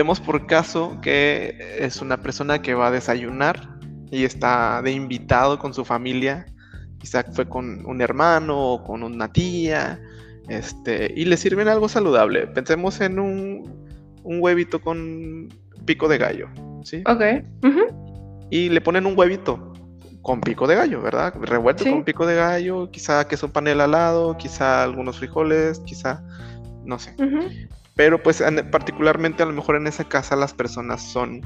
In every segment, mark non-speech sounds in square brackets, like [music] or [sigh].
demos por caso que es una persona que va a desayunar y está de invitado con su familia. Quizá fue con un hermano o con una tía. Este, y le sirven algo saludable. Pensemos en un, un huevito con pico de gallo. ¿sí? Ok. Y le ponen un huevito con pico de gallo, ¿verdad? Revuelto con pico de gallo, quizá queso panela al lado, quizá algunos frijoles, quizá, no sé. Pero pues particularmente a lo mejor en esa casa las personas son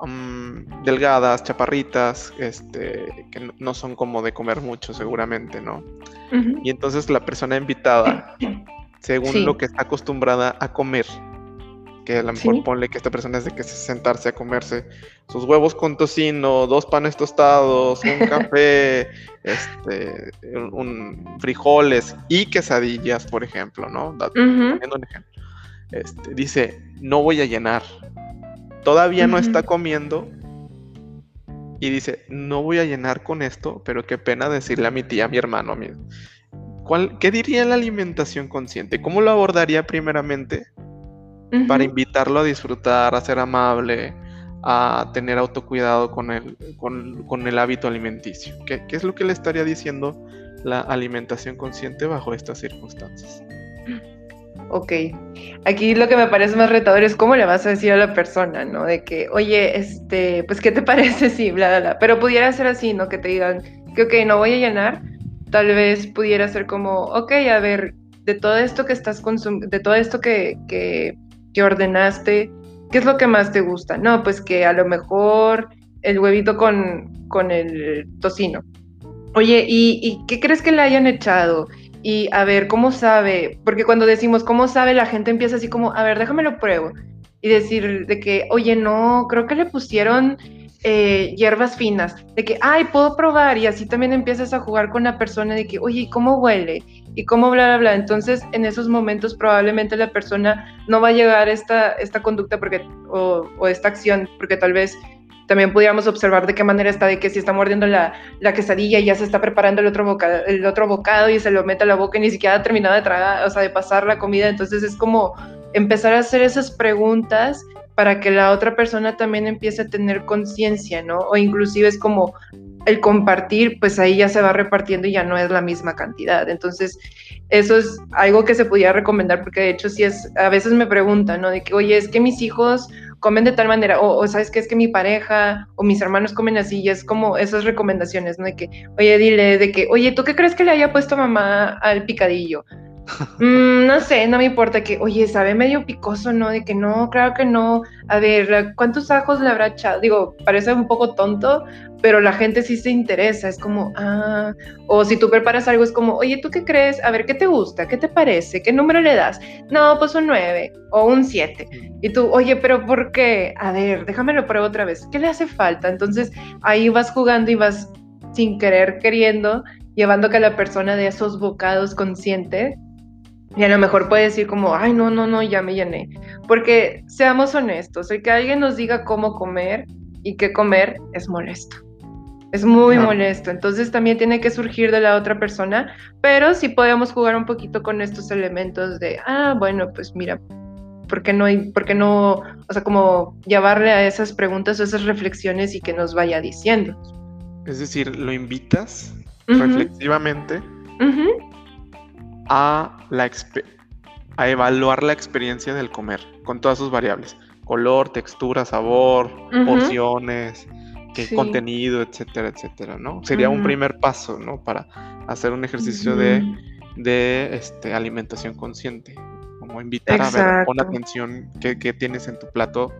mm, delgadas, chaparritas, este, que no son como de comer mucho seguramente, ¿no? Y entonces la persona invitada, según lo que está acostumbrada a comer, que a lo mejor ponle que esta persona es de que se sentarse a comerse sus huevos con tocino, dos panes tostados, un [laughs] café, este, un, frijoles y quesadillas, por ejemplo, ¿no? un ejemplo. Este, dice, no voy a llenar. Todavía no está comiendo y dice, no voy a llenar con esto, pero qué pena decirle a mi tía, a mi hermano, a mi... ¿Cuál, ¿Qué diría la alimentación consciente? ¿Cómo lo abordaría primeramente? para invitarlo a disfrutar, a ser amable, a tener autocuidado con el, con, el hábito alimenticio. ¿Qué, es lo que le estaría diciendo la alimentación consciente bajo estas circunstancias? [clears throat] Ok, aquí lo que me parece más retador es cómo le vas a decir a la persona, ¿no? De que, oye, este, pues, ¿qué te [laughs] parece? Sí, bla, bla, bla. Pero pudiera ser así, ¿no? Que te digan que, ok, no voy a llenar. Tal vez pudiera ser como, ok, a ver, de todo esto que estás consumiendo, de todo esto que, que que ordenaste, ¿qué es lo que más te gusta? No, pues que a lo mejor el huevito con, con el tocino. Oye, ¿y, qué crees que le hayan echado? Y a ver, ¿cómo sabe? Porque cuando decimos cómo sabe, la gente empieza así como, a ver, déjame lo pruebo. Y decir de que, oye, no, creo que le pusieron eh, hierbas finas, de que, ay, puedo probar, y así también empiezas a jugar con la persona de que, oye, ¿cómo huele? Y cómo bla. Entonces, en esos momentos probablemente la persona no va a llegar a esta, esta conducta porque, o esta acción, porque tal vez también pudiéramos observar de qué manera está, de que si está mordiendo la, la, quesadilla y ya se está preparando el otro, bocado, el otro bocado y se lo mete a la boca y ni siquiera ha terminado de tragar, o sea, de pasar la comida. Entonces es como empezar a hacer esas preguntas para que la otra persona también empiece a tener conciencia, ¿no? O inclusive es como el compartir, pues ahí ya se va repartiendo y ya no es la misma cantidad. Entonces, eso es algo que se podía recomendar porque de hecho sí es, a veces me preguntan, ¿no? De que, oye, es que mis hijos comen de tal manera, o, sabes que es que mi pareja o mis hermanos comen así, y es como esas recomendaciones, ¿no? De que, oye, dile, de que, oye, ¿tú qué crees que le haya puesto mamá al picadillo? [laughs] Mm, no sé, no me importa que, oye, sabe medio picoso, ¿no? De que no, claro que no. A ver, ¿cuántos ajos le habrá echado? Digo, parece un poco tonto, pero la gente sí se interesa. Es como, ah, o si tú preparas algo, es como, oye, ¿tú qué crees? A ver, ¿qué te gusta? ¿Qué te parece? ¿Qué número le das? No, pues un 9 o un 7. Y tú, oye, pero ¿por qué? A ver, déjame lo pruebo otra vez. ¿Qué le hace falta? Entonces ahí vas jugando y vas sin querer, queriendo, llevando que la persona de esos bocados consciente y a lo mejor puede decir como, ay, no, no, no, ya me llené. Porque seamos honestos, el que alguien nos diga cómo comer y qué comer es molesto. Es muy molesto. Entonces también tiene que surgir de la otra persona, pero sí podemos jugar un poquito con estos elementos de, ah, bueno, pues mira, ¿por qué no hay, por qué no, o sea, como llevarle a esas preguntas o esas reflexiones y que nos vaya diciendo? Es decir, lo invitas reflexivamente a, la a evaluar la experiencia del comer con todas sus variables. Color, textura, sabor, porciones, qué contenido, etcétera, etcétera, ¿no? Sería un primer paso, ¿no? Para hacer un ejercicio de, de este, alimentación consciente. Como invitar a ver, pon atención qué, tienes en tu plato.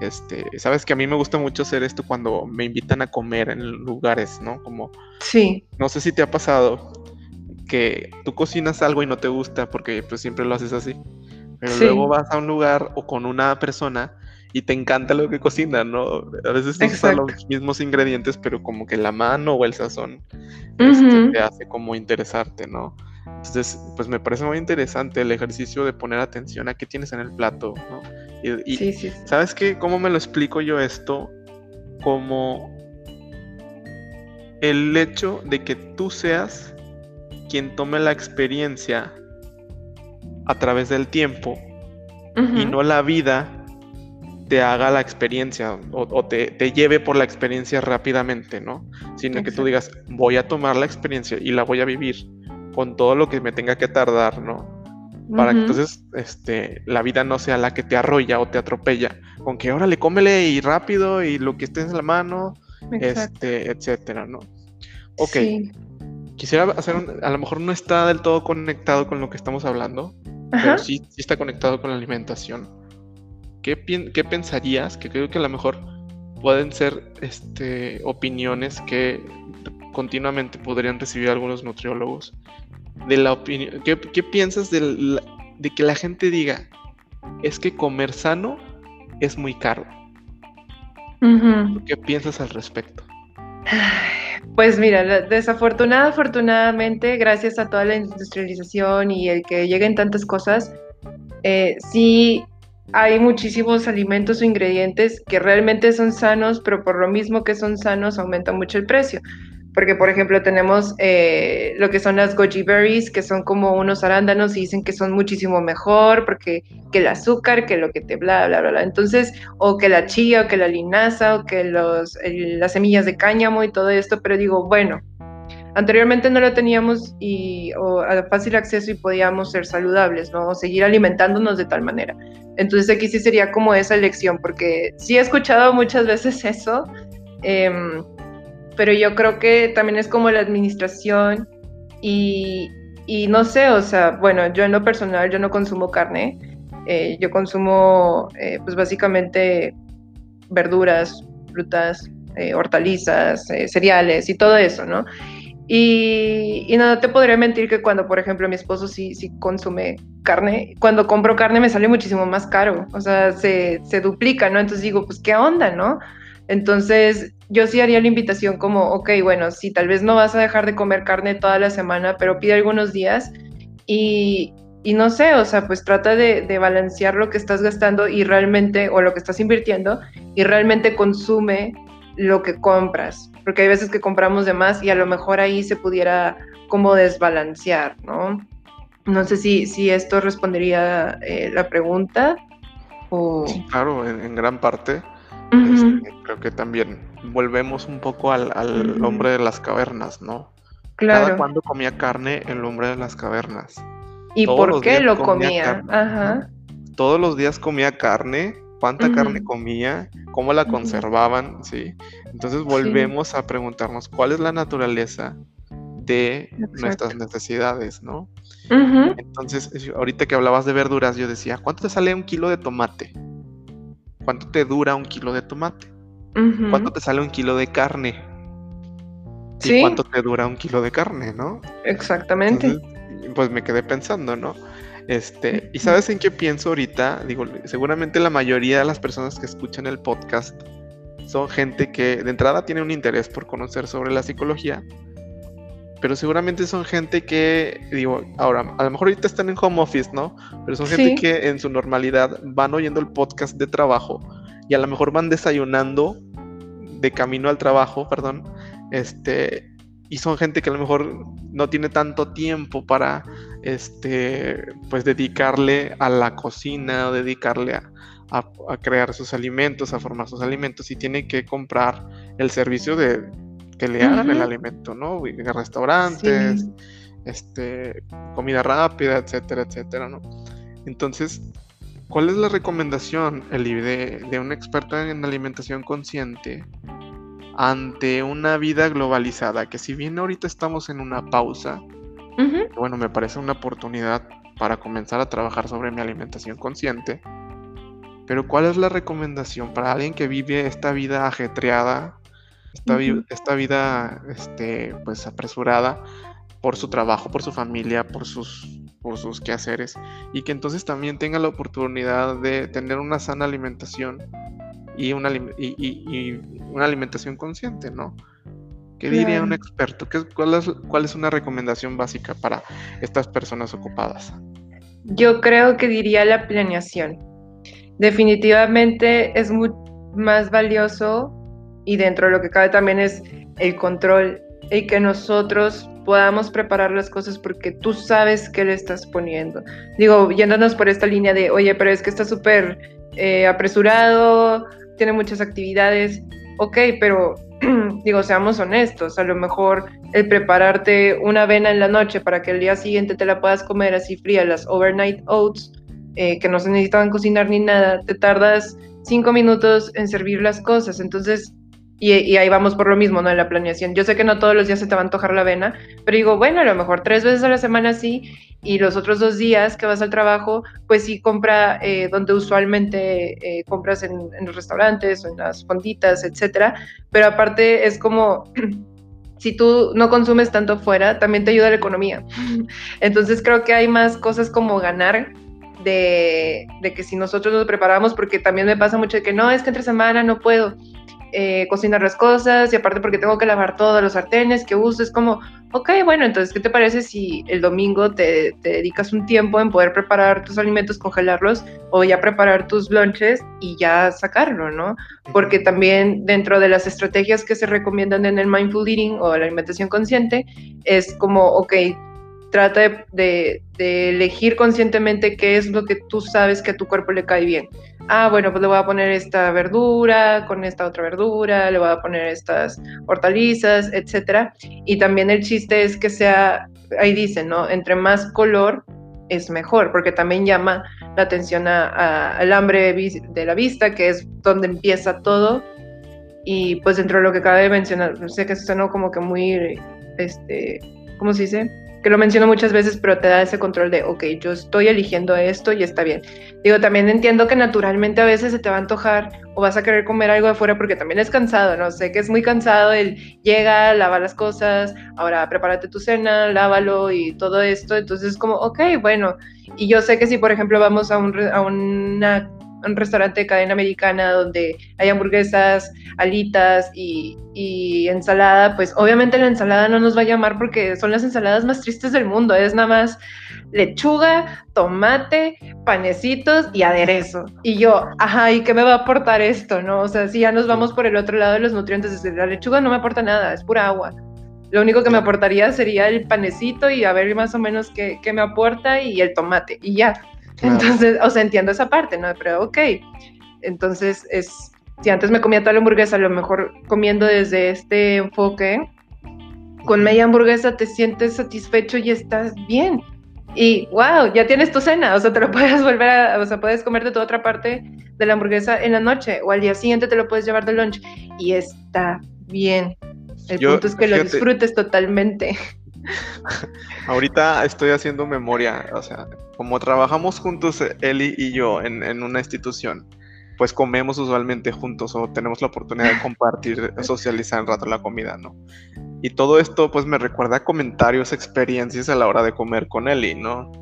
Este, sabes que a mí me gusta mucho hacer esto cuando me invitan a comer en lugares, ¿no? Como, sí. No sé si te ha pasado, que tú cocinas algo y no te gusta porque pues siempre lo haces así. Pero luego vas a un lugar o con una persona y te encanta lo que cocina, ¿no? A veces no usan los mismos ingredientes, pero como que la mano o el sazón este, te hace como interesarte, ¿no? Entonces, pues me parece muy interesante el ejercicio de poner atención a qué tienes en el plato, ¿no? Y, sí, sí. ¿sabes qué? ¿Cómo me lo explico yo esto? Como el hecho de que tú seas quien tome la experiencia a través del tiempo y no la vida te haga la experiencia o, te, lleve por la experiencia rápidamente, ¿no? Sino que tú digas, voy a tomar la experiencia y la voy a vivir con todo lo que me tenga que tardar, ¿no? Para que entonces este, la vida no sea la que te arrolla o te atropella, con que órale, cómele y rápido y lo que estés en la mano, este, etcétera, ¿no? Ok. Quisiera hacer un, a lo mejor no está del todo conectado con lo que estamos hablando, pero sí, sí está conectado con la alimentación ¿qué, pensarías? Que creo que a lo mejor pueden ser este, opiniones que continuamente podrían recibir algunos nutriólogos. De la opinión, ¿qué, piensas de, que la gente diga es que comer sano es muy caro? ¿Qué piensas al respecto? Pues mira, desafortunada, afortunadamente, gracias a toda la industrialización y el que lleguen tantas cosas, eh, sí hay muchísimos alimentos o ingredientes que realmente son sanos, pero por lo mismo que son sanos aumenta mucho el precio. Porque, por ejemplo, tenemos eh, lo que son las goji berries, que son como unos arándanos y dicen que son muchísimo mejor porque que el azúcar, que lo que te bla, bla, bla, bla. Entonces, o que la chía, o que la linaza, o que los, las semillas de cáñamo y todo esto. Pero digo, bueno, Anteriormente no lo teníamos y, o a fácil acceso y podíamos ser saludables, ¿no? O seguir alimentándonos de tal manera. Entonces aquí sí sería como esa elección, porque sí he escuchado muchas veces [laughs] eso, em, pero yo creo que también es como la administración y, y, no sé, o sea, bueno, yo en lo personal yo no consumo carne, eh, yo consumo eh, pues básicamente verduras, frutas, eh, hortalizas, cereales y todo eso, ¿no? Y, no te podría mentir que cuando, por ejemplo, mi esposo sí, sí consume carne, cuando compro carne me sale muchísimo más caro, o sea, se, duplica, ¿no? Entonces digo, pues, ¿qué onda, no? Entonces, yo sí haría la invitación como, ok, bueno, si tal vez no vas a dejar de comer carne toda la semana, pero pide algunos días y, y no sé, o sea, pues trata de, de, balancear lo que estás gastando y realmente, o lo que estás invirtiendo, y realmente consume lo que compras porque hay veces que compramos de más y a lo mejor ahí se pudiera como desbalancear, ¿no? No sé si, si esto respondería eh, la pregunta. O... claro, en, gran parte. Este, creo que también volvemos un poco al, hombre de las cavernas, ¿no? Claro. Cada cuando comía carne el hombre de las cavernas. ¿Y por qué lo comía? Ajá. Todos los días comía carne cuánta carne comía, cómo la conservaban, ¿sí? Entonces volvemos a preguntarnos cuál es la naturaleza de nuestras necesidades, ¿no? Entonces, ahorita que hablabas de verduras, yo decía, ¿cuánto te sale un kilo de tomate? ¿Cuánto te dura un kilo de tomate? ¿Cuánto te sale un kilo de carne? ¿Y cuánto te dura un kilo de carne, no? Exactamente. pues me quedé pensando, ¿no? Este, ¿y sabes en qué pienso ahorita? Digo, seguramente la mayoría de las personas que escuchan el podcast son gente que de entrada tiene un interés por conocer sobre la psicología, pero seguramente son gente que, digo, ahora, a lo mejor ahorita están en home office, ¿no? Pero son gente que en su normalidad van oyendo el podcast de trabajo y a lo mejor van desayunando de camino al trabajo, perdón, este, y son gente que a lo mejor no tiene tanto tiempo para este pues dedicarle a la cocina dedicarle a, crear sus alimentos, a formar sus alimentos y tiene que comprar el servicio de que le hagan el alimento, ¿no? restaurantes, este, comida rápida, etcétera, etcétera, ¿no? Entonces, ¿cuál es la recomendación, Eli, de, de un experto en alimentación consciente ante una vida globalizada, que si bien ahorita estamos en una pausa, bueno, me parece una oportunidad para comenzar a trabajar sobre mi alimentación consciente. Pero ¿cuál es la recomendación para alguien que vive esta vida ajetreada, esta, esta vida este, pues apresurada por su trabajo, por su familia, por sus, por sus quehaceres y que entonces también tenga la oportunidad de tener una sana alimentación y una, y, una alimentación consciente, ¿no? ¿Qué diría un experto? ¿Qué, cuál, es, ¿Cuál es una recomendación básica para estas personas ocupadas? Yo creo que diría la planeación. Definitivamente es muy más valioso y dentro de lo que cabe también es el control y que nosotros podamos preparar las cosas porque tú sabes qué le estás poniendo. Digo, yéndonos por esta línea de, oye, pero es que está súper eh, apresurado, tiene muchas actividades, ok, pero [clears throat] digo, seamos honestos, a lo mejor el prepararte una avena en la noche para que el día siguiente te la puedas comer así fría, las overnight oats, eh, que no se necesitaban cocinar ni nada, te tardas cinco minutos en servir las cosas, entonces y, ahí vamos por lo mismo, ¿no? En la planeación. Yo sé que no todos los días se te va a antojar la avena, pero digo, bueno, a lo mejor tres veces a la semana sí, y los otros dos días que vas al trabajo, pues sí compra eh, donde usualmente eh, compras en, los restaurantes en las fonditas, etcétera. Pero aparte es como, [clears throat] si tú no consumes tanto fuera, también te ayuda la economía. [laughs] Entonces creo que hay más cosas como ganar de, de, que si nosotros nos preparamos, porque también me pasa mucho de que no, es que entre semana no puedo eh, cocinar las cosas y aparte porque tengo que lavar todos los sartenes que uso, es como, ok, bueno, entonces, ¿qué te parece si el domingo te, dedicas un tiempo en poder preparar tus alimentos, congelarlos o ya preparar tus lunches y ya sacarlo, ¿no? Porque también dentro de las estrategias que se recomiendan en el mindful eating o la alimentación consciente, es como, ok, trata de, elegir conscientemente qué es lo que tú sabes que a tu cuerpo le cae bien. Ah, bueno, pues le voy a poner esta verdura con esta otra verdura, le voy a poner estas hortalizas, etcétera. Y también el chiste es que sea, ahí dice, ¿no? Entre más color es mejor, porque también llama la atención al hambre de la vista, que es donde empieza todo. Y pues dentro de lo que acaba de mencionar, sé que suena como que muy, este, ¿cómo se dice? Que lo menciono muchas veces, pero te da ese control de, ok, yo estoy eligiendo esto y está bien. Digo, también entiendo que naturalmente a veces se te va a antojar o vas a querer comer algo de fuera porque también es cansado, ¿no? Sé que es muy cansado el llega, lava las cosas, ahora prepárate tu cena, lávalo y todo esto. Entonces es como, ok, bueno. Y yo sé que si, por ejemplo, vamos a, un, a una un restaurante de cadena americana donde hay hamburguesas, alitas y, ensalada, pues obviamente la ensalada no nos va a llamar porque son las ensaladas más tristes del mundo. Es nada más lechuga, tomate, panecitos y aderezo. Y yo, ajá, ¿y qué me va a aportar esto? ¿No? O sea, si ya nos vamos por el otro lado de los nutrientes, la lechuga no me aporta nada, es pura agua. Lo único que me aportaría sería el panecito y a ver más o menos qué, qué me aporta y el tomate. Y ya, entonces, o sea, entiendo esa parte, ¿no? Pero ok, entonces es, si antes me comía toda la hamburguesa, a lo mejor comiendo desde este enfoque, con media hamburguesa te sientes satisfecho y estás bien. Y wow, ya tienes tu cena, o sea, te lo [laughs] puedes volver a, o sea, puedes comerte toda otra parte de la hamburguesa en la noche o al día siguiente te lo puedes llevar de lunch y está bien. El punto es que lo disfrutes totalmente. [laughs] [laughs] Ahorita estoy haciendo memoria, o sea, como trabajamos juntos Eli y yo en, una institución, pues comemos usualmente juntos o tenemos la oportunidad de compartir, [laughs] socializar un rato la comida, ¿no? Y todo esto pues me recuerda a comentarios, experiencias a la hora de comer con Eli, ¿no?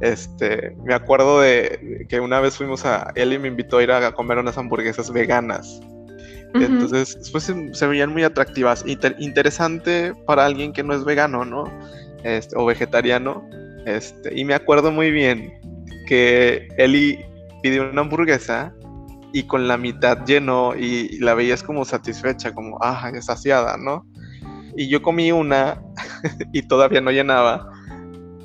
Este, me acuerdo de que una vez fuimos a, Eli me invitó a ir a comer unas hamburguesas veganas. Entonces, pues se, veían muy atractivas. interesante para alguien que no es vegano, ¿no? Este, o vegetariano. Este, y me acuerdo muy bien que Eli pidió una hamburguesa y con la mitad llenó y, la veías como satisfecha, como, ah, saciada, ¿no? Y yo comí una [laughs] y todavía no llenaba.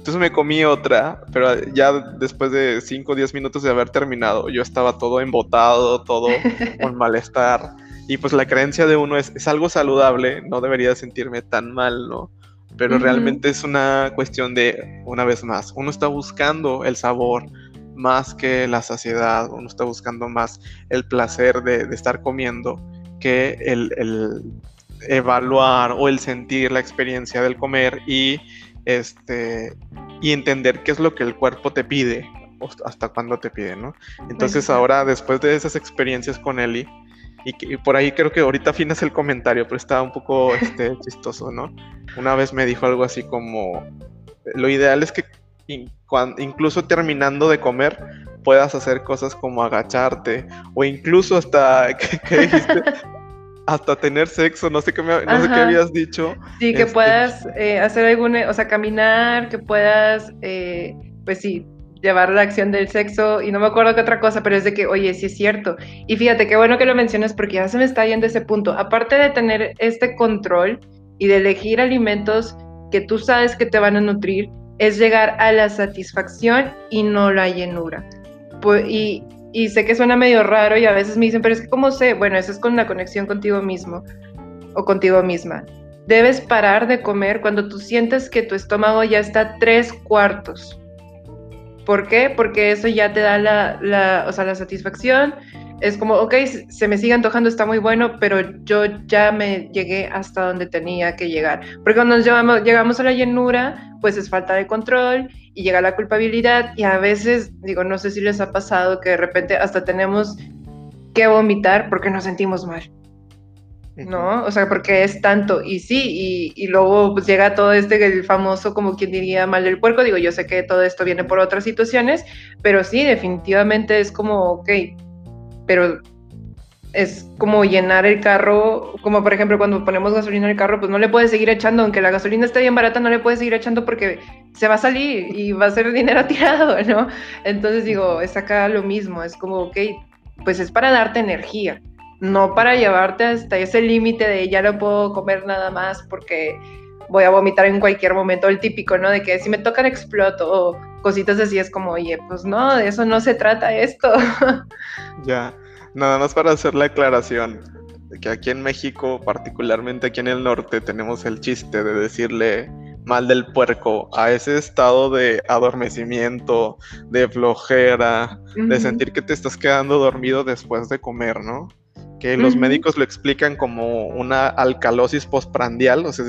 Entonces me comí otra, pero ya después de 5 o 10 minutos de haber terminado, yo estaba todo embotado, todo [laughs] con malestar. Y pues la creencia de uno es, es algo saludable, no debería sentirme tan mal, ¿no? Pero realmente es una cuestión de, una vez más, uno está buscando el sabor más que la saciedad, uno está buscando más el placer de, estar comiendo que el, el, evaluar o el sentir la experiencia del comer y, este, y entender qué es lo que el cuerpo te pide, hasta cuándo te pide, ¿no? Entonces ahora, después de esas experiencias con Eli, y, por ahí creo que ahorita afinas el comentario, pero estaba un poco este, [laughs] chistoso, ¿no? Una vez me dijo algo así como, lo ideal es que incluso terminando de comer puedas hacer cosas como agacharte o incluso hasta, [laughs] ¿qué, dijiste? hasta tener sexo, no sé qué, me, no sé qué habías dicho. Sí, que este, puedas eh, hacer algún, o sea, caminar, que puedas, eh, pues sí, llevar la acción del sexo y no me acuerdo qué otra cosa, pero es de que, oye, sí es cierto. Y fíjate, qué bueno que lo mencionas porque ya se me está yendo ese punto. Aparte de tener este control y de elegir alimentos que tú sabes que te van a nutrir, es llegar a la satisfacción y no la llenura. y y sé que suena medio raro y a veces me dicen, pero es que ¿cómo sé? Bueno, eso es con la conexión contigo mismo o contigo misma. Debes parar de comer cuando tú sientes que tu estómago ya está tres cuartos. ¿Por qué? Porque eso ya te da la, o sea, la satisfacción. Es como, ok, se me sigue antojando, está muy bueno, pero yo ya me llegué hasta donde tenía que llegar. Porque cuando nos llegamos, llegamos a la llenura, pues es falta de control y llega la culpabilidad y a veces, digo, no sé si les ha pasado que de repente hasta tenemos que vomitar porque nos sentimos mal. ¿No? O sea, porque es tanto, y sí, y, luego pues llega todo este, el famoso, como quien diría, mal del puerco, digo, yo sé que todo esto viene por otras situaciones, pero sí, definitivamente es como, ok, pero es como llenar el carro, como por ejemplo cuando ponemos gasolina en el carro, pues no le puedes seguir echando, aunque la gasolina esté bien barata, no le puedes seguir echando porque se va a salir y va a ser dinero [laughs] tirado, ¿no? Entonces digo, es acá lo mismo, es como, ok, pues es para darte energía, no para llevarte hasta ese límite de ya no puedo comer nada más porque voy a vomitar en cualquier momento, el típico, ¿no? De que si me tocan exploto o cositas así, es como, oye, pues no, de eso no se trata esto. [laughs] Ya. Nada más para hacer la aclaración, que aquí en México, particularmente aquí en el norte, tenemos el chiste de decirle mal del puerco a ese estado de adormecimiento, de flojera, de sentir que te estás quedando dormido después de comer, ¿no? Que los médicos lo explican como una alcalosis postprandial, o sea,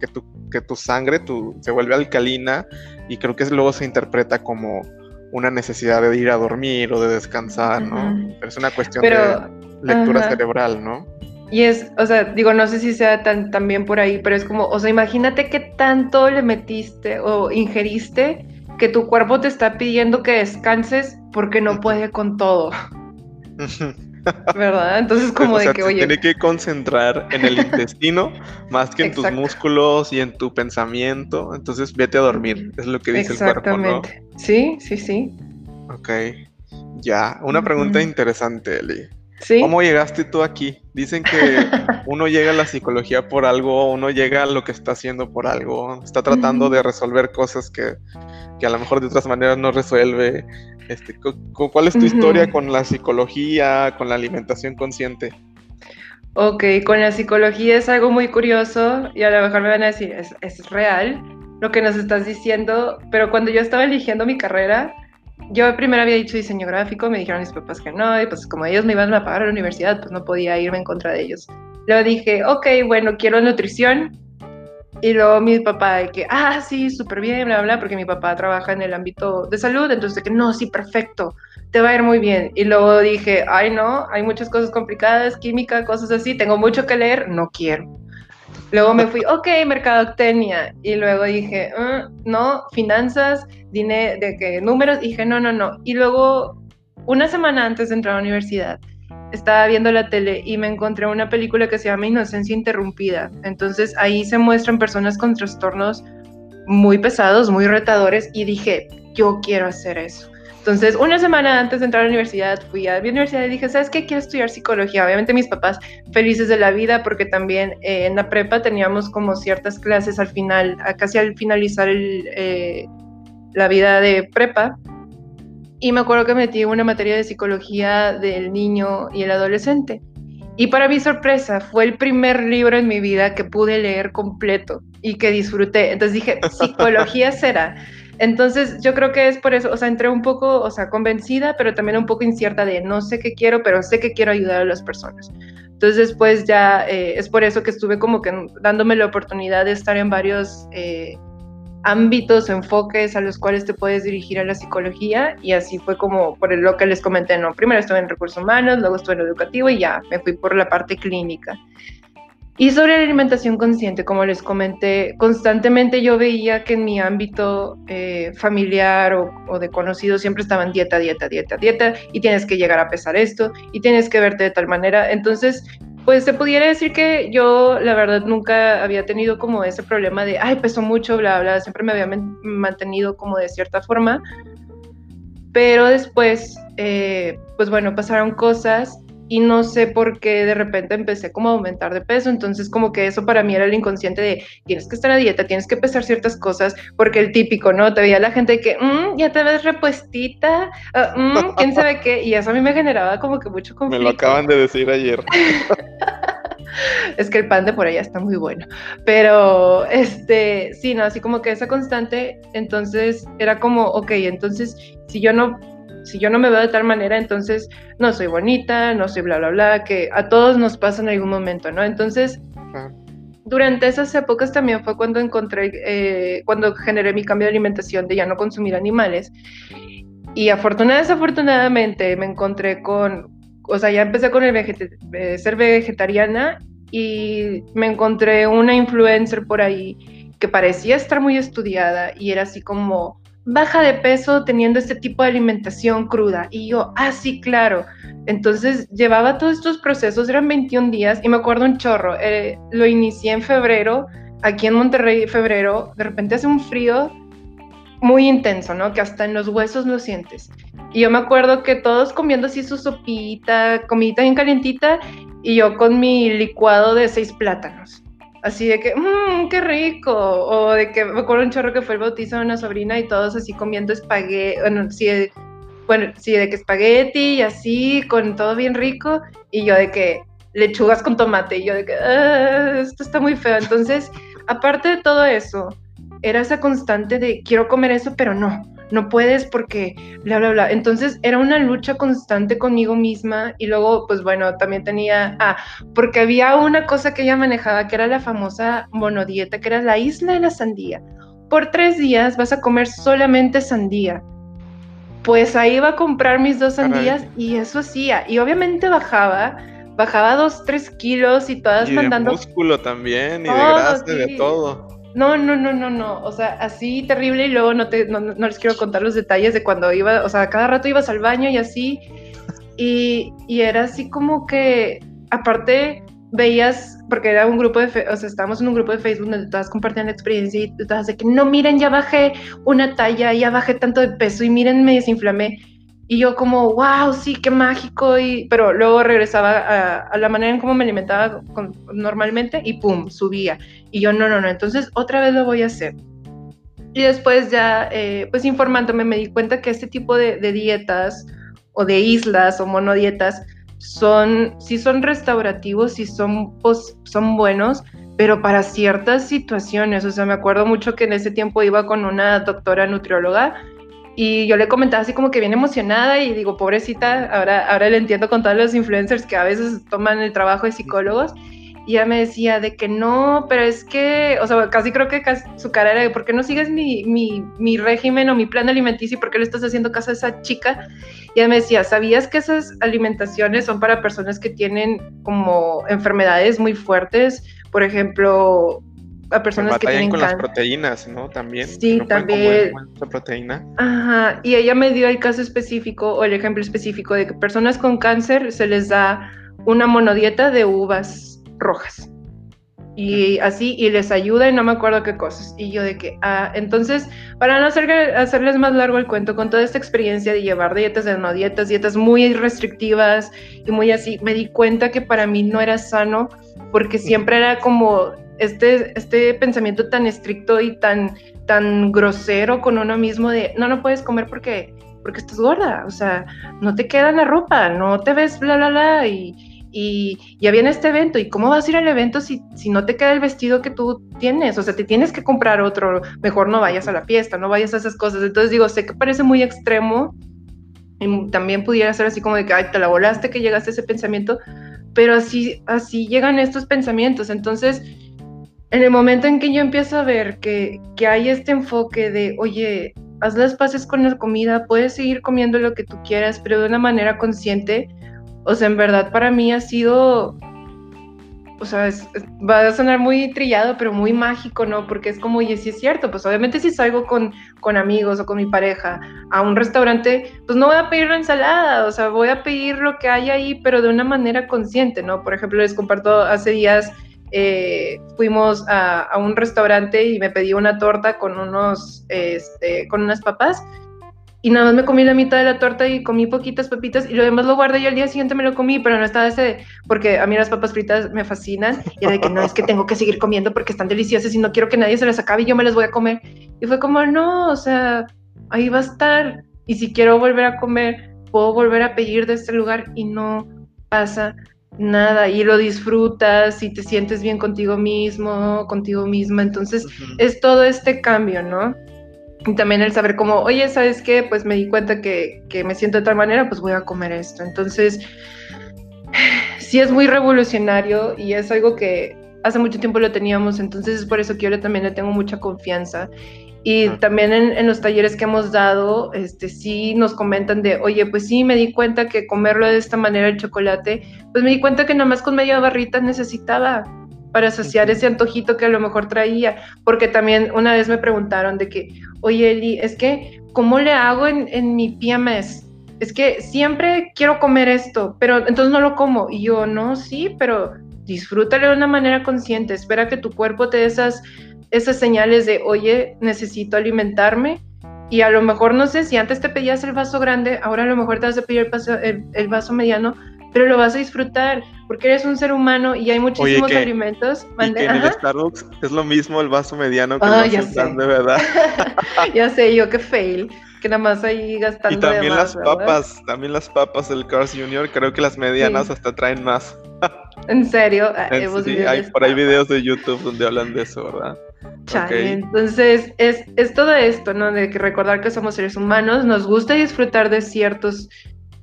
que tu, que tu sangre tu, se vuelve alcalina y creo que luego se interpreta como una necesidad de ir a dormir o de descansar, ¿no? Pero es una cuestión de lectura cerebral, ¿no? Y es, o sea, digo, no sé si sea tan, también por ahí, pero es como, o sea, imagínate qué tanto le metiste o ingeriste que tu cuerpo te está pidiendo que descanses porque no puede con todo. ¿Verdad? Entonces como de que, oye... Tiene que concentrar en el intestino más que en tus músculos y en tu pensamiento. Entonces vete a dormir, es lo que dice el cuerpo, ¿no? Sí, sí, sí. Ok. Ya, una pregunta interesante, Eli. ¿Sí? ¿Cómo llegaste tú aquí? Dicen que [laughs] uno llega a la psicología por algo, uno llega a lo que está haciendo por algo, está tratando de resolver cosas que, que, a lo mejor de otras maneras no resuelve. Este, ¿Cuál es tu historia con la psicología, con la alimentación consciente? Ok, con la psicología es algo muy curioso y a lo mejor me van a decir, es, es real lo que nos estás diciendo, pero cuando yo estaba eligiendo mi carrera, yo primero había dicho diseño gráfico, me dijeron mis papás que no, y pues como ellos me iban a pagar a la universidad, pues no podía irme en contra de ellos. Luego dije, ok, bueno, quiero nutrición, y luego mi papá de que, ah, sí, súper bien, bla, bla, porque mi papá trabaja en el ámbito de salud, entonces de que, no, sí, perfecto, te va a ir muy bien. Y luego dije, ay, no, hay muchas cosas complicadas, química, cosas así, tengo mucho que leer, no quiero. Luego me fui, ok, mercadotecnia. Y luego dije, mm, no, finanzas, dine, de que números. Y dije, no, no, no. Y luego, una semana antes de entrar a la universidad, estaba viendo la tele y me encontré una película que se llama Inocencia Interrumpida. Entonces ahí se muestran personas con trastornos muy pesados, muy retadores y dije, yo quiero hacer eso. Entonces, una semana antes de entrar a la universidad, fui a la universidad y dije, ¿sabes qué? Quiero estudiar psicología. Obviamente mis papás felices de la vida porque también eh, en la prepa teníamos como ciertas clases al final, casi al finalizar eh, la vida de prepa, y me acuerdo que metí una materia de psicología del niño y el adolescente. Y para mi sorpresa, fue el primer libro en mi vida que pude leer completo y que disfruté. Entonces dije, [laughs] psicología será. Entonces yo creo que es por eso, o sea, entré un poco, o sea, convencida, pero también un poco incierta de no sé qué quiero, pero sé que quiero ayudar a las personas. Entonces después ya eh, es por eso que estuve como que dándome la oportunidad de estar en varios eh, ámbitos enfoques a los cuales te puedes dirigir a la psicología y así fue como por lo que les comenté, no, primero estuve en recursos humanos, luego estuve en educativo y ya me fui por la parte clínica. Y sobre la alimentación consciente, como les comenté, constantemente yo veía que en mi ámbito eh, familiar o, de conocidos siempre estaban dieta, dieta, dieta, dieta, y tienes que llegar a pesar esto, y tienes que verte de tal manera. Entonces pues se pudiera decir que yo, la verdad, nunca había tenido como ese problema de, ay, peso mucho, bla, bla, siempre me había mantenido como de cierta forma. Pero después, eh, pues bueno, pasaron cosas y no sé por qué de repente empecé como a aumentar de peso, entonces como que eso para mí era el inconsciente de tienes que estar a dieta, tienes que pesar ciertas cosas, porque el típico, ¿no? Te veía la gente que, mm, ya te ves repuestita, ah, mm, quién sabe qué, y eso a mí me generaba como que mucho conflicto. Me lo acaban de decir ayer. [laughs] es que el pan de por allá está muy bueno. Pero, este, sí, no, así como que esa constante, entonces era como, ok, entonces, si yo no si yo no me veo de tal manera, entonces no soy bonita, no soy bla, bla, bla, que a todos nos pasa en algún momento, ¿no? Entonces, durante esas épocas también fue cuando encontré, eh, cuando generé mi cambio de alimentación de ya no consumir animales. Y afortunadamente, desafortunadamente me encontré con, o sea, ya empecé con el eh, ser vegetariana y me encontré una influencer por ahí que parecía estar muy estudiada y era así como baja de peso teniendo este tipo de alimentación cruda. Y yo, ah, sí, claro. Entonces llevaba todos estos procesos, eran 21 días y me acuerdo un chorro. Eh, lo inicié en febrero, aquí en Monterrey, febrero. De repente hace un frío muy intenso, ¿no? Que hasta en los huesos lo sientes. Y yo me acuerdo que todos comiendo así su sopita, comidita bien calientita, y yo con mi licuado de seis plátanos así de que, mmm, qué rico, o de que me acuerdo un chorro que fue el bautizo de una sobrina y todos así comiendo espagueti, bueno, sí, bueno, sí, de que espagueti y así, con todo bien rico, y yo de que lechugas con tomate, y yo de que, ah, esto está muy feo. Entonces, aparte de todo eso, era esa constante de quiero comer eso, pero no, no puedes porque bla, bla, bla. Entonces era una lucha constante conmigo misma y luego, pues bueno, también tenía, ah, porque había una cosa que ella manejaba que era la famosa monodieta, que era la isla de la sandía. Por tres días vas a comer solamente sandía. Pues ahí iba a comprar mis dos sandías y eso hacía. Y obviamente bajaba, bajaba dos, tres kilos y todas y mandando. De músculo también y de grasa, de todo. No, no, no, no, no. O sea, así terrible y luego no, te, no, les quiero contar los detalles de cuando iba, o sea, cada rato ibas al baño y así. Y, y era así como que, aparte, veías, porque era un grupo de, o sea, estábamos en un grupo de Facebook donde todas compartían la experiencia y todas de que, no, miren, ya bajé una talla, ya bajé tanto de peso y miren, me desinflamé. Y yo como, wow, sí, qué mágico. Y, pero luego regresaba a, la manera en cómo me alimentaba normalmente y pum, subía. Y yo, no, no, no, entonces otra vez lo voy a hacer. Y después ya, eh, pues informándome, me di cuenta que este tipo de, dietas o de islas o monodietas son, sí son restaurativos, sí son, pues, son buenos, pero para ciertas situaciones. O sea, me acuerdo mucho que en ese tiempo iba con una doctora nutrióloga y yo le comentaba así como que bien emocionada y digo, pobrecita, ahora, ahora le entiendo con todos los influencers que a veces toman el trabajo de psicólogos. Y ella me decía de que no, pero es que, o sea, casi creo que su cara era de, ¿por qué no sigues mi, mi, mi régimen o mi plan alimenticio y por qué le estás haciendo caso a esa chica? Y ella me decía, ¿sabías que esas alimentaciones son para personas que tienen como enfermedades muy fuertes? Por ejemplo, a personas que tienen con las proteínas, ¿no? También. Sí, también. proteína. Ajá, y ella me dio el caso específico o el ejemplo específico de que personas con cáncer se les da una monodieta de uvas rojas. Y así, y les ayuda y no me acuerdo qué cosas. Y yo de que, ah, entonces, para no hacer, hacerles más largo el cuento, con toda esta experiencia de llevar dietas, de no dietas, dietas muy restrictivas y muy así, me di cuenta que para mí no era sano porque siempre era como este, este pensamiento tan estricto y tan, tan grosero con uno mismo de, no, no puedes comer porque, porque estás gorda, o sea, no te queda la ropa, no te ves, bla, bla, bla, y, y ya viene este evento, ¿y cómo vas a ir al evento si, si no te queda el vestido que tú tienes? O sea, te tienes que comprar otro, mejor no vayas a la fiesta, no vayas a esas cosas. Entonces digo, sé que parece muy extremo, y también pudiera ser así como de que, ay, te la volaste que llegaste a ese pensamiento, pero así, así llegan estos pensamientos. Entonces, en el momento en que yo empiezo a ver que, que hay este enfoque de, oye, haz las paces con la comida, puedes seguir comiendo lo que tú quieras, pero de una manera consciente, o sea, en verdad para mí ha sido, o sea, va a sonar muy trillado, pero muy mágico, ¿no? Porque es como, oye, sí es cierto, pues obviamente si salgo con, con amigos o con mi pareja a un restaurante, pues no voy a pedir la ensalada, o sea, voy a pedir lo que hay ahí, pero de una manera consciente, ¿no? Por ejemplo, les comparto hace días eh, fuimos a, un restaurante y me pedí una torta con unos, este, con unas papas. y nada más me comí la mitad de la torta y comí poquitas papitas y lo demás lo guardé y al día siguiente me lo comí, pero no estaba ese, porque a mí las papas fritas me fascinan y era de que no, es que tengo que seguir comiendo porque están deliciosas y no quiero que nadie se las acabe y yo me las voy a comer. Y fue como, no, o sea, ahí va a estar y si quiero volver a comer, puedo volver a pedir de este lugar y no pasa nada y lo disfrutas y te sientes bien contigo mismo, contigo misma. Entonces es todo este cambio, ¿no? Y también el saber como, oye, ¿sabes qué? Pues me di cuenta que, que me siento de tal manera, pues voy a comer esto. Entonces, [sighs] sí es muy revolucionario y es algo que hace mucho tiempo lo teníamos, entonces es por eso que yo también le tengo mucha confianza. Y también en, en, los talleres que hemos dado, este, sí nos comentan de, oye, pues sí, me di cuenta que comerlo de esta manera el chocolate, pues me di cuenta que nada más con media barrita necesitaba para saciar ese antojito que a lo mejor traía, porque también una vez me preguntaron de que, oye Eli, es que, ¿cómo le hago en, en mi PMS? Es que siempre quiero comer esto, pero entonces no lo como. Y yo, no, sí, pero disfrútalo de una manera consciente, espera que tu cuerpo te dé esas, esas señales de, oye, necesito alimentarme. Y a lo mejor, no sé, si antes te pedías el vaso grande, ahora a lo mejor te vas a pedir el, vaso, el vaso mediano, pero lo vas a disfrutar porque eres un ser humano y hay muchísimos alimentos. Y que en el Starbucks es lo mismo el vaso mediano que el vaso grande, ¿verdad? [laughs] ya sé, yo qué fail, que nada más ahí gastando. Y también las papas, también las papas del Cars Junior, creo que las medianas hasta traen más. ¿En serio? Ah, sí, hay por ahí videos de YouTube donde hablan de eso, ¿verdad? Chale, entonces es, es todo esto, ¿no? De que recordar que somos seres humanos, nos gusta disfrutar de ciertos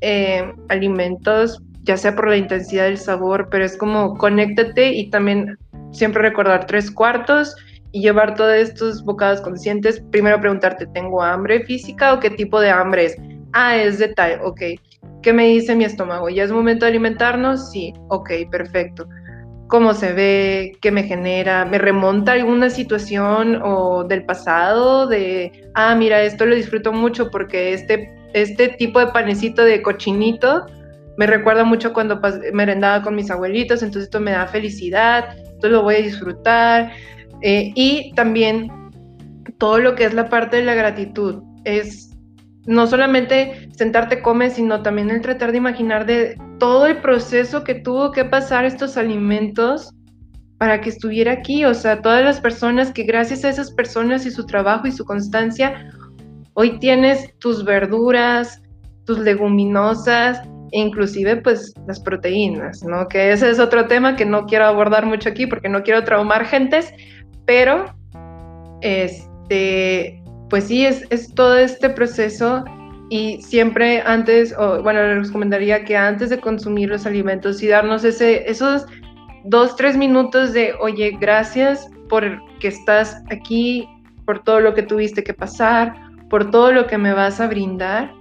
eh, alimentos, ya sea por la intensidad del sabor, pero es como conéctate y también siempre recordar tres cuartos y llevar todos estos bocados conscientes. Primero preguntarte, ¿tengo hambre física o qué tipo de hambre es? Ah, es de tal, ok. ¿Qué me dice mi estómago? ¿Ya es momento de alimentarnos? Sí, ok, perfecto. ¿Cómo se ve? ¿Qué me genera? ¿Me remonta alguna situación o del pasado? De, ah, mira, esto lo disfruto mucho porque este, este tipo de panecito de cochinito me recuerda mucho cuando merendaba con mis abuelitos, entonces esto me da felicidad, entonces lo voy a disfrutar. Eh, y también todo lo que es la parte de la gratitud, es no solamente sentarte come, sino también el tratar de imaginar de todo el proceso que tuvo que pasar estos alimentos para que estuviera aquí, o sea, todas las personas que gracias a esas personas y su trabajo y su constancia, hoy tienes tus verduras, tus leguminosas, e inclusive pues las proteínas, ¿no? Que ese es otro tema que no quiero abordar mucho aquí porque no quiero traumar gentes, pero este, pues sí, es, todo este proceso y siempre antes, o bueno, les recomendaría que antes de consumir los alimentos y darnos esos dos, tres minutos de, oye, gracias por que estás aquí, por todo lo que tuviste que pasar, por todo lo que me vas a brindar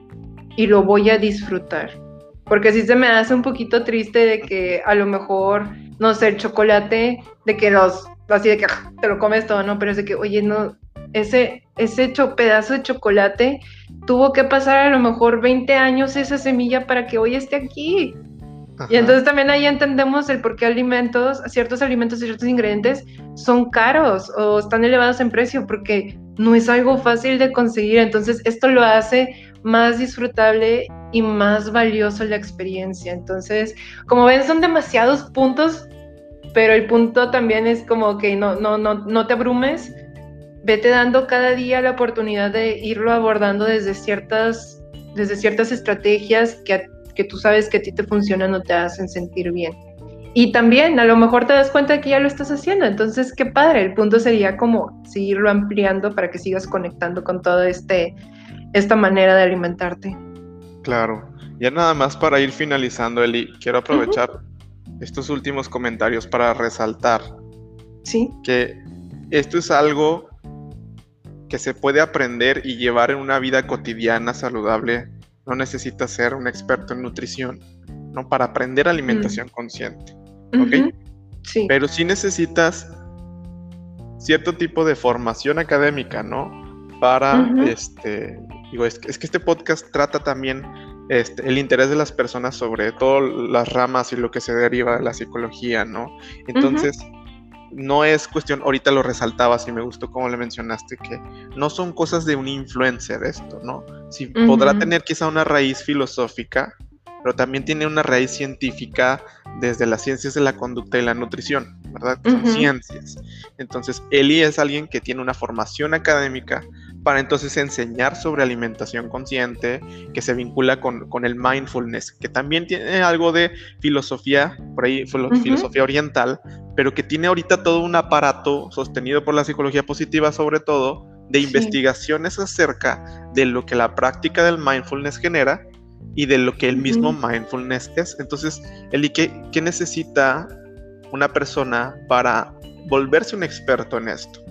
y lo voy a disfrutar porque sí se me hace un poquito triste de que a lo mejor, no sé, el chocolate, de que los, así de que ah, te lo comes todo, ¿no? Pero es de que, oye, no, ese, ese pedazo de chocolate tuvo que pasar a lo mejor 20 años esa semilla para que hoy esté aquí. Y entonces también ahí entendemos el por qué alimentos, ciertos alimentos y ciertos ingredientes son caros o están elevados en precio, porque no es algo fácil de conseguir. Entonces esto lo hace más disfrutable y más valioso la experiencia. Entonces, como ven, son demasiados puntos, pero el punto también es como que no, no, no, no te abrumes, vete dando cada día la oportunidad de irlo abordando desde ciertas, desde ciertas estrategias que, que tú sabes que a ti te funcionan o te hacen sentir bien. Y también a lo mejor te das cuenta que ya lo estás haciendo, entonces qué padre, el punto sería como seguirlo ampliando para que sigas conectando con toda este, esta manera de alimentarte. Claro. Ya nada más para ir finalizando, Eli, quiero aprovechar estos últimos comentarios para resaltar ¿Sí? que esto es algo que se puede aprender y llevar en una vida cotidiana saludable. No necesitas ser un experto en nutrición, ¿no? Para aprender alimentación mm. consciente. ¿Ok? Sí. Pero sí necesitas cierto tipo de formación académica, ¿no? Para este Digo, es que, este podcast trata también este, el interés de las personas sobre todas las ramas y lo que se deriva de la psicología, ¿no? Entonces, no es cuestión, ahorita lo resaltabas y me gustó como le mencionaste, que no son cosas de un influencer esto, ¿no? Sí, podrá tener quizá una raíz filosófica, pero también tiene una raíz científica desde las ciencias de la conducta y la nutrición, ¿verdad? Son ciencias. Entonces, Eli es alguien que tiene una formación académica para entonces enseñar sobre alimentación consciente, que se vincula con, con el mindfulness, que también tiene algo de filosofía, por ahí filosofía oriental, pero que tiene ahorita todo un aparato sostenido por la psicología positiva sobre todo, de investigaciones acerca de lo que la práctica del mindfulness genera y de lo que el mismo mindfulness es. Entonces, Eli, ¿qué, ¿qué necesita una persona para volverse un experto en esto?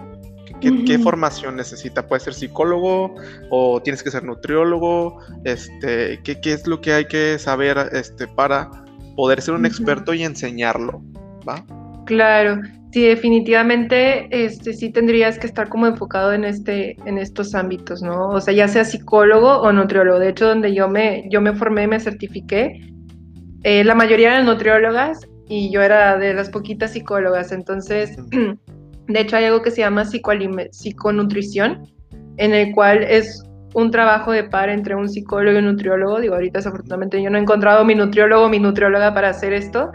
¿Qué, formación necesita? ¿Puede ser psicólogo o tienes que ser nutriólogo? Este, ¿qué, ¿Qué es lo que hay que saber este, para poder ser un experto y enseñarlo? ¿va? Claro, sí, definitivamente este, sí tendrías que estar como enfocado en, este, en estos ámbitos, ¿no? O sea, ya sea psicólogo o nutriólogo. De hecho, donde yo me, yo me formé, me certifiqué, eh, la mayoría eran nutriólogas y yo era de las poquitas psicólogas. Entonces, [clears throat] de hecho, hay algo que se llama psiconutrición, en el cual es un trabajo de par entre un psicólogo y un nutriólogo. Digo, ahorita desafortunadamente yo no he encontrado mi nutriólogo o mi nutrióloga para hacer esto,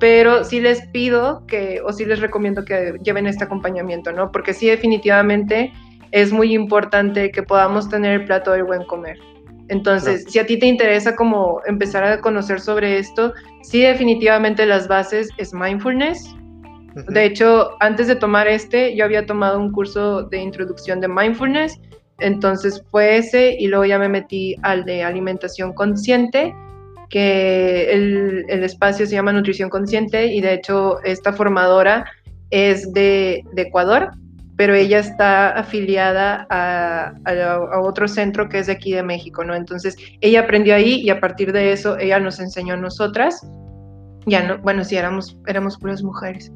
pero sí les pido que, o sí les recomiendo que lleven este acompañamiento, ¿no? Porque sí definitivamente es muy importante que podamos tener el plato del buen comer. Entonces, si a ti te interesa como empezar a conocer sobre esto, sí definitivamente las bases es mindfulness. De hecho, antes de tomar este, yo había tomado un curso de introducción de mindfulness, entonces fue ese y luego ya me metí al de alimentación consciente que el, espacio se llama Nutrición Consciente y de hecho esta formadora es de, Ecuador, pero ella está afiliada a, otro centro que es de aquí de México, ¿no? Entonces ella aprendió ahí y a partir de eso ella nos enseñó a nosotras. Bueno, sí, éramos, éramos puras mujeres.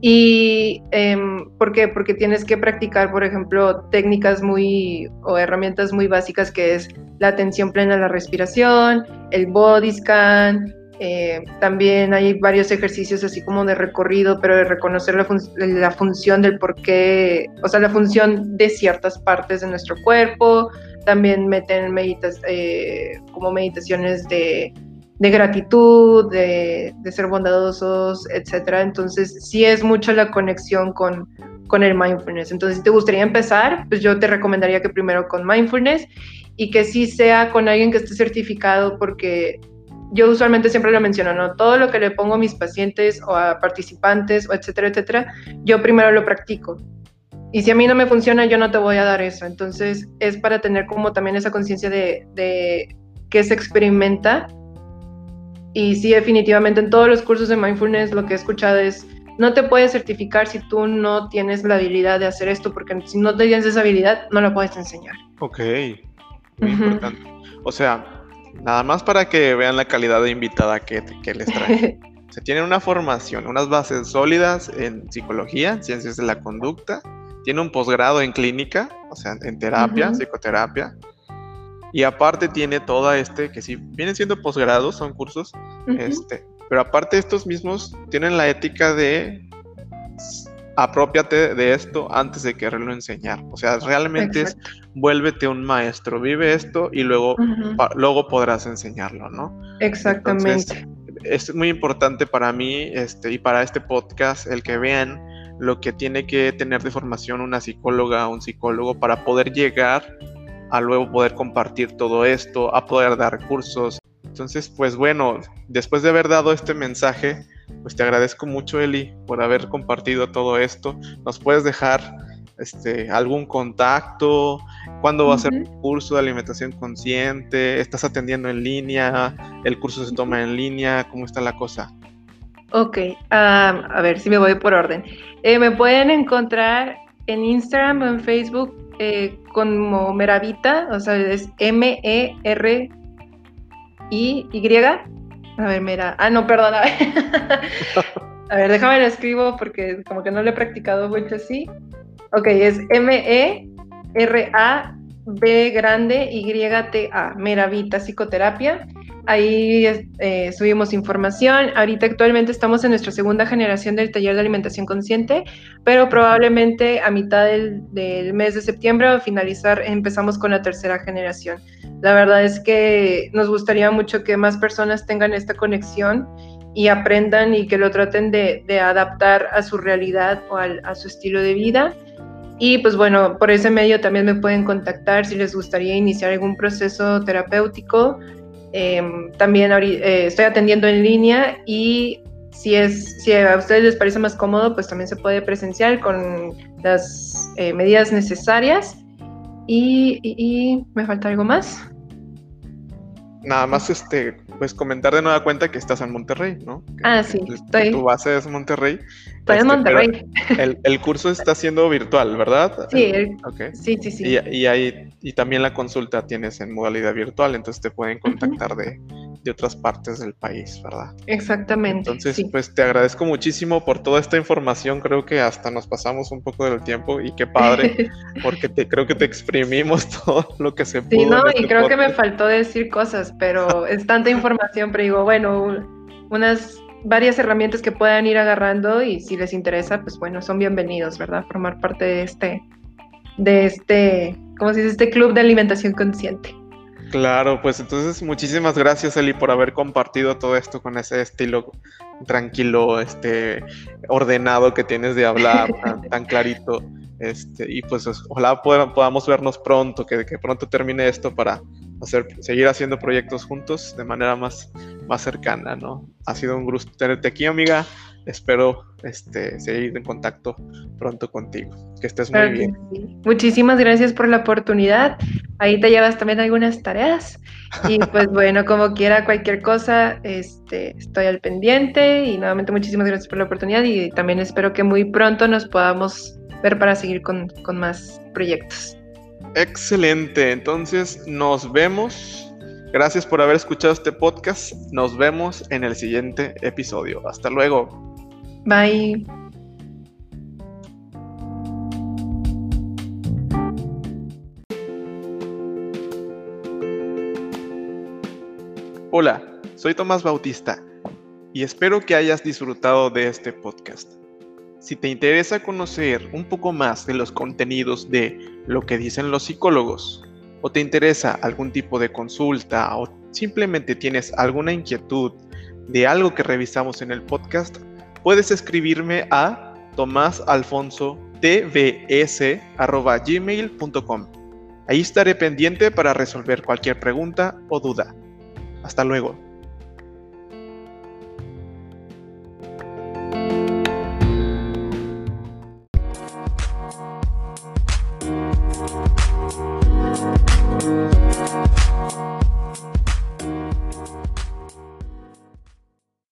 ¿Y em, por qué? Porque tienes que practicar, por ejemplo, técnicas muy o herramientas muy básicas que es la atención plena a la respiración, el body scan, eh, también hay varios ejercicios así como de recorrido, pero de reconocer la, función del por qué, o sea, la función de ciertas partes de nuestro cuerpo. También meten meditas, eh, como meditaciones de de gratitud, de, ser bondadosos, etcétera. Entonces, sí es mucho la conexión con, con el mindfulness. Entonces, si te gustaría empezar, pues yo te recomendaría que primero con mindfulness y que sí sea con alguien que esté certificado, porque yo usualmente siempre lo menciono, ¿no? Todo lo que le pongo a mis pacientes o a participantes o etcétera, etcétera, yo primero lo practico. Y si a mí no me funciona, yo no te voy a dar eso. Entonces, es para tener como también esa conciencia de, de que se experimenta y sí, definitivamente en todos los cursos de mindfulness lo que he escuchado es, no te puedes certificar si tú no tienes la habilidad de hacer esto, porque si no tienes esa habilidad, no la puedes enseñar. Ok, muy importante. O sea, nada más para que vean la calidad de invitada que, que les trae. [laughs] Se tiene una formación, unas bases sólidas en psicología, ciencias de la conducta, tiene un posgrado en clínica, o sea, en terapia, psicoterapia, y aparte tiene toda este, que si vienen siendo posgrados, son cursos, este, pero aparte estos mismos tienen la ética de apropiate de esto antes de quererlo enseñar. O sea, realmente es vuélvete un maestro, vive esto y luego, luego podrás enseñarlo, ¿no? Exactamente. es muy importante para mí este, y para este podcast el que vean lo que tiene que tener de formación una psicóloga o un psicólogo para poder llegar a luego poder compartir todo esto, a poder dar cursos. Entonces, pues bueno, después de haber dado este mensaje, pues te agradezco mucho, Eli, por haber compartido todo esto. ¿Nos puedes dejar este, algún contacto? ¿Cuándo va a ser el curso de alimentación consciente? ¿Estás atendiendo en línea? ¿El curso se toma en línea? ¿Cómo está la cosa? Ok, a ver si me voy por orden. Eh, me pueden encontrar en Instagram o en Facebook eh, como Meravita, o sea, es M-E-R-I-Y. A ver, mira. Ah, no, perdona. [laughs] A ver, déjame lo escribo porque como que no lo he practicado mucho así. Ok, es M-E-R-A-B grande Y-T-A, Meravita Psicoterapia. Ahí eh, subimos información. Ahorita actualmente estamos en nuestra segunda generación del taller de alimentación consciente, pero probablemente a mitad del, mes de septiembre o finalizar empezamos con la tercera generación. La verdad es que nos gustaría mucho que más personas tengan esta conexión y aprendan y que lo traten de, adaptar a su realidad o a su estilo de vida. Y pues bueno, por ese medio también me pueden contactar si les gustaría iniciar algún proceso terapéutico. Em, también eh, estoy atendiendo en línea y si, es, si a ustedes les parece más cómodo, pues también se puede presenciar con las eh, medidas necesarias. y, me falta algo más. Nada más este, pues comentar de nueva cuenta que estás en Monterrey, ¿no? ah, sí. estoy... Tu base es Monterrey. Estoy en este, Monterrey. El, el, curso está siendo virtual, ¿verdad? Sí, sí, sí, sí. Y, y, ahí, y también la consulta tienes en modalidad virtual, entonces te pueden contactar de, de otras partes del país, ¿verdad? Exactamente. Entonces, pues te agradezco muchísimo por toda esta información. Creo que hasta nos pasamos un poco del tiempo y qué padre, [laughs] porque te, creo que te exprimimos [laughs] todo lo que se pudo. Sí, no, y este creo que me faltó decir cosas, pero [laughs] es tanta información, pero digo, bueno, unas varias herramientas que puedan ir agarrando y si les interesa, pues bueno, son bienvenidos, ¿verdad? Formar parte de este, de este, ¿cómo se dice? Este club de alimentación consciente. Claro, pues entonces muchísimas gracias Eli por haber compartido todo esto con ese estilo tranquilo, este, ordenado que tienes de hablar, [laughs] tan, clarito. Este, y pues ojalá podamos vernos pronto, que, que pronto termine esto para hacer, seguir haciendo proyectos juntos de manera más, más cercana, ¿no? Ha sido un gusto tenerte aquí, amiga espero este, seguir en contacto pronto contigo. Que estés muy bien. Muchísimas gracias por la oportunidad. Ahí te llevas también algunas tareas. Y [laughs] pues bueno, como quiera, cualquier cosa, este, estoy al pendiente. Y nuevamente muchísimas gracias por la oportunidad. Y también espero que muy pronto nos podamos ver para seguir con, con más proyectos. Excelente. Entonces, nos vemos. Gracias por haber escuchado este podcast. Nos vemos en el siguiente episodio. Hasta luego. Bye. Hola, soy Tomás Bautista y espero que hayas disfrutado de este podcast. Si te interesa conocer un poco más de los contenidos de lo que dicen los psicólogos, o te interesa algún tipo de consulta, o simplemente tienes alguna inquietud de algo que revisamos en el podcast, puedes escribirme a tomasalfonso.tvs.gmail.com. Ahí estaré pendiente para resolver cualquier pregunta o duda. Hasta luego.